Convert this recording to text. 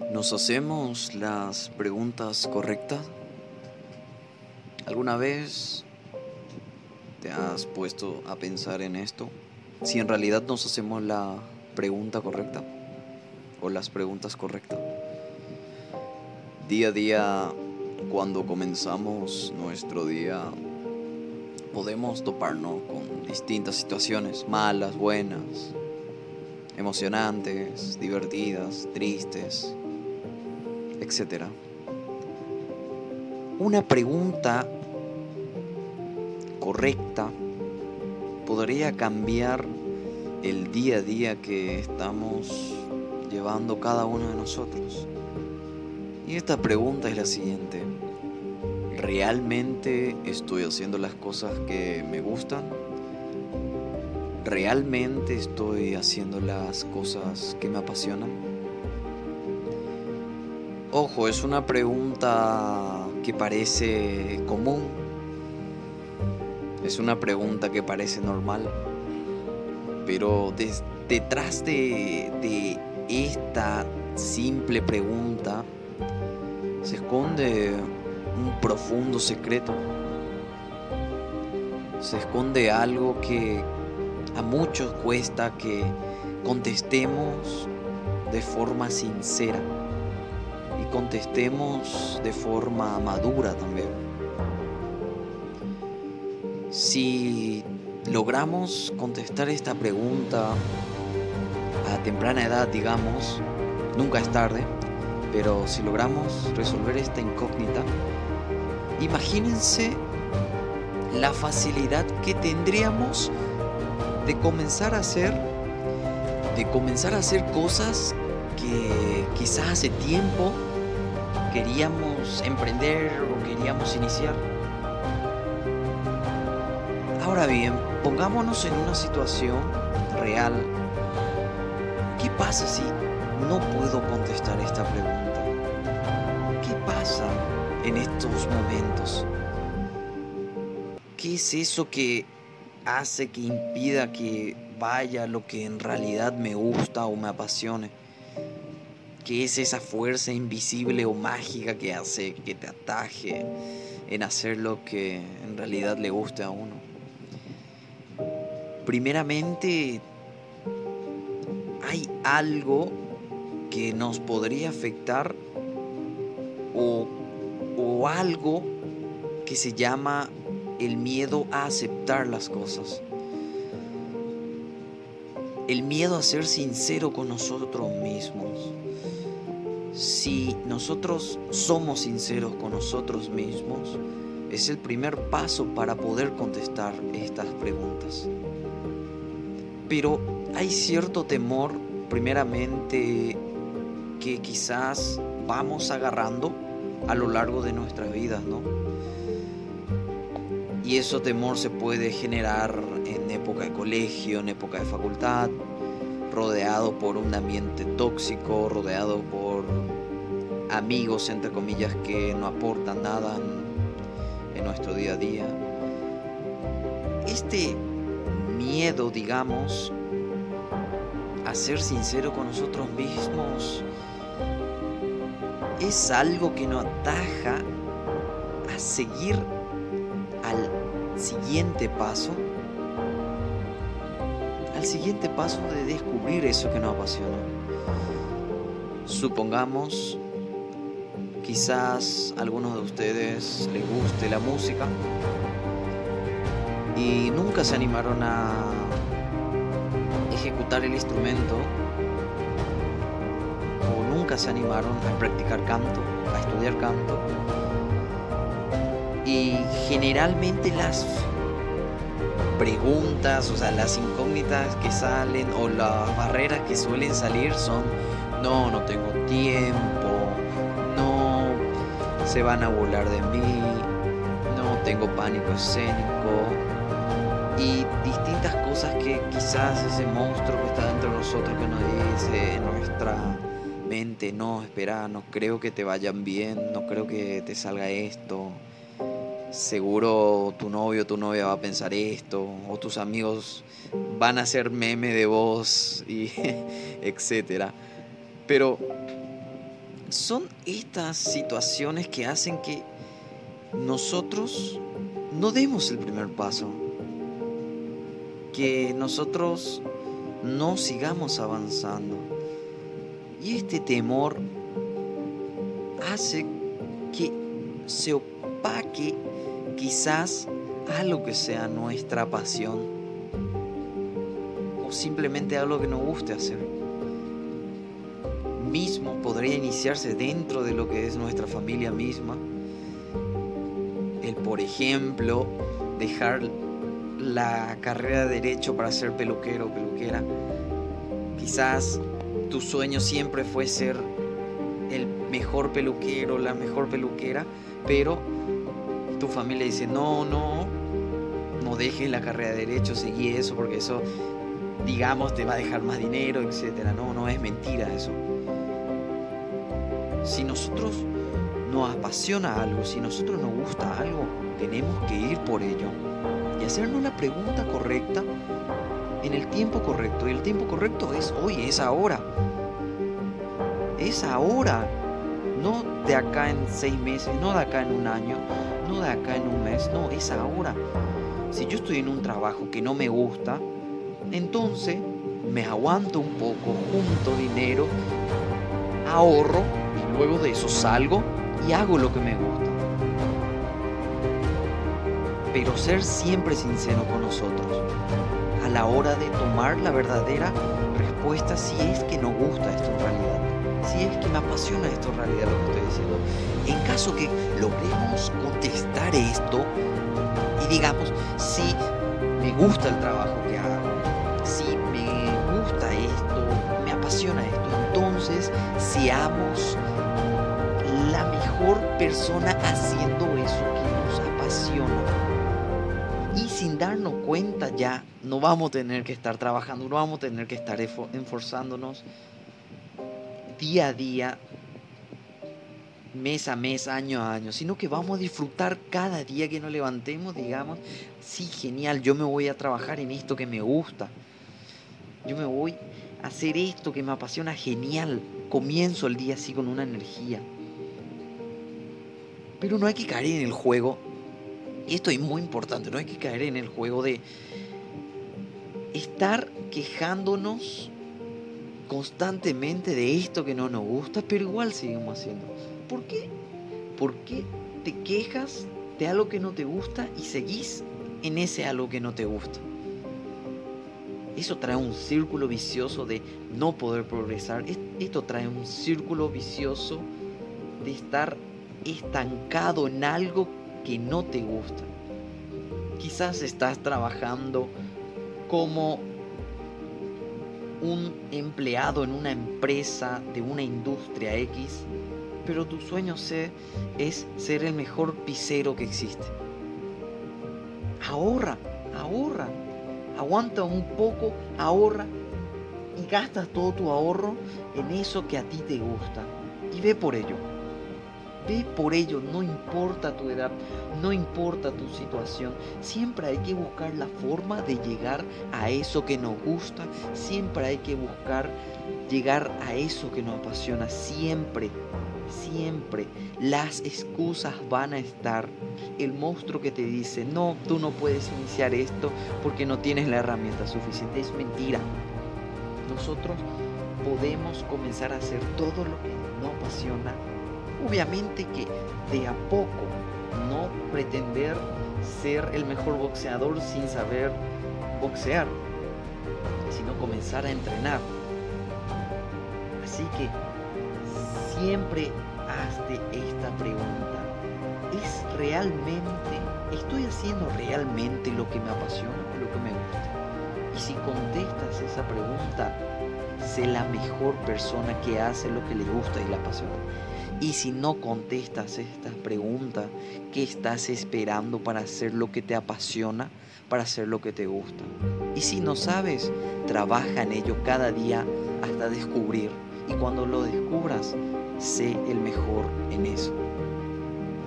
¿Nos hacemos las preguntas correctas? ¿Alguna vez te has puesto a pensar en esto? Si en realidad nos hacemos la pregunta correcta o las preguntas correctas. Día a día, cuando comenzamos nuestro día, podemos toparnos con distintas situaciones, malas, buenas, emocionantes, divertidas, tristes, etc. Una pregunta correcta podría cambiar el día a día que estamos llevando cada uno de nosotros. Y esta pregunta es la siguiente. ¿Realmente estoy haciendo las cosas que me gustan? ¿Realmente estoy haciendo las cosas que me apasionan? Ojo, es una pregunta que parece común. Es una pregunta que parece normal. Pero detrás de, esta simple pregunta se esconde un profundo secreto. Se esconde algo que a muchos cuesta que contestemos de forma sincera contestemos de forma madura también. Si logramos contestar esta pregunta a temprana edad, digamos, nunca es tarde, pero si logramos resolver esta incógnita, imagínense la facilidad que tendríamos de comenzar a hacer, de comenzar a hacer cosas que quizás hace tiempo queríamos emprender o queríamos iniciar. Ahora bien, pongámonos en una situación real. ¿Qué pasa si no puedo contestar esta pregunta? ¿Qué pasa en estos momentos? ¿Qué es eso que hace que impida que vaya lo que en realidad me gusta o me apasione? ¿Qué es esa fuerza invisible o mágica que hace que te ataje en hacer lo que en realidad le guste a uno? Primeramente, hay algo que nos podría afectar o algo que se llama el miedo a aceptar las cosas. El miedo a ser sincero con nosotros mismos. Si nosotros somos sinceros con nosotros mismos, es el primer paso para poder contestar estas preguntas. Pero hay cierto temor, primeramente, que quizás vamos agarrando a lo largo de nuestras vidas, ¿no? Y eso temor se puede generar en época de colegio, en época de facultad, rodeado por un ambiente tóxico, rodeado por amigos, entre comillas, que no aportan nada en, en nuestro día a día. Este miedo, digamos, a ser sincero con nosotros mismos, es algo que nos ataja a seguir al siguiente paso, al siguiente paso de descubrir eso que nos apasiona. Supongamos, quizás a algunos de ustedes les guste la música y nunca se animaron a ejecutar el instrumento o nunca se animaron a practicar canto, a estudiar canto. Y generalmente las preguntas, o sea, las incógnitas que salen o las barreras que suelen salir son, no, no tengo tiempo, no, se van a burlar de mí, no tengo pánico escénico y distintas cosas que quizás ese monstruo que está dentro de nosotros que nos dice en nuestra mente, no, espera, no creo que te vayan bien, no creo que te salga esto, seguro tu novio o tu novia va a pensar esto, o tus amigos van a hacer meme de vos, y etcétera. Pero son estas situaciones que hacen que nosotros no demos el primer paso, que nosotros no sigamos avanzando. Y este temor hace que se opaque quizás algo que sea nuestra pasión o simplemente algo que nos guste hacer. Mismo podría iniciarse dentro de lo que es nuestra familia misma. El, por ejemplo, dejar la carrera de derecho para ser peluquero o peluquera. Quizás tu sueño siempre fue ser el mejor peluquero, la mejor peluquera, pero tu familia dice, no, no, no dejes la carrera de derecho, seguí eso, porque eso, digamos, te va a dejar más dinero, etc. No, no es mentira eso. Si nosotros nos apasiona algo, si nosotros nos gusta algo, tenemos que ir por ello y hacernos la pregunta correcta en el tiempo correcto. Y el tiempo correcto es hoy, es ahora. Es ahora. No de acá en seis meses, no de acá en un año, no de acá en un mes, no, es ahora. Si yo estoy en un trabajo que no me gusta, entonces me aguanto un poco, junto dinero, ahorro y luego de eso salgo y hago lo que me gusta. Pero ser siempre sincero con nosotros a la hora de tomar la verdadera respuesta si es que nos gusta esto en realidad apasiona esto en realidad lo que estoy diciendo. En caso que logremos contestar esto y digamos, si me gusta el trabajo que hago, si me gusta esto, me apasiona esto, entonces seamos la mejor persona haciendo eso que nos apasiona. Y sin darnos cuenta ya no vamos a tener que estar trabajando, no vamos a tener que estar esforzándonos día a día, mes a mes, año a año, sino que vamos a disfrutar cada día que nos levantemos, digamos, sí, genial, yo me voy a trabajar en esto que me gusta, yo me voy a hacer esto que me apasiona, genial, comienzo el día así con una energía. Pero no hay que caer en el juego, y esto es muy importante, no hay que caer en el juego de estar quejándonos constantemente de esto que no nos gusta, pero igual seguimos haciendo. ¿Por qué? ¿Por qué te quejas de algo que no te gusta y seguís en ese algo que no te gusta? Eso trae un círculo vicioso de no poder progresar. Esto trae un círculo vicioso de estar estancado en algo que no te gusta. Quizás estás trabajando como un empleado en una empresa de una industria X, pero tu sueño es ser el mejor pisero que existe. Ahorra, ahorra, aguanta un poco, ahorra y gastas todo tu ahorro en eso que a ti te gusta y ve por ello. Ve por ello, no importa tu edad, no importa tu situación, siempre hay que buscar la forma de llegar a eso que nos gusta, siempre hay que buscar llegar a eso que nos apasiona, siempre, siempre. Las excusas van a estar. El monstruo que te dice, no, tú no puedes iniciar esto porque no tienes la herramienta suficiente, es mentira. Nosotros podemos comenzar a hacer todo lo que nos apasiona Obviamente que de a poco, no pretender ser el mejor boxeador sin saber boxear, sino comenzar a entrenar. Así que siempre hazte esta pregunta. ¿Es realmente, estoy haciendo realmente lo que me apasiona o lo que me gusta? Y si contestas esa pregunta, sé la mejor persona que hace lo que le gusta y la apasiona. Y si no contestas estas preguntas, ¿qué estás esperando para hacer lo que te apasiona, para hacer lo que te gusta? Y si no sabes, trabaja en ello cada día hasta descubrir. Y cuando lo descubras, sé el mejor en eso.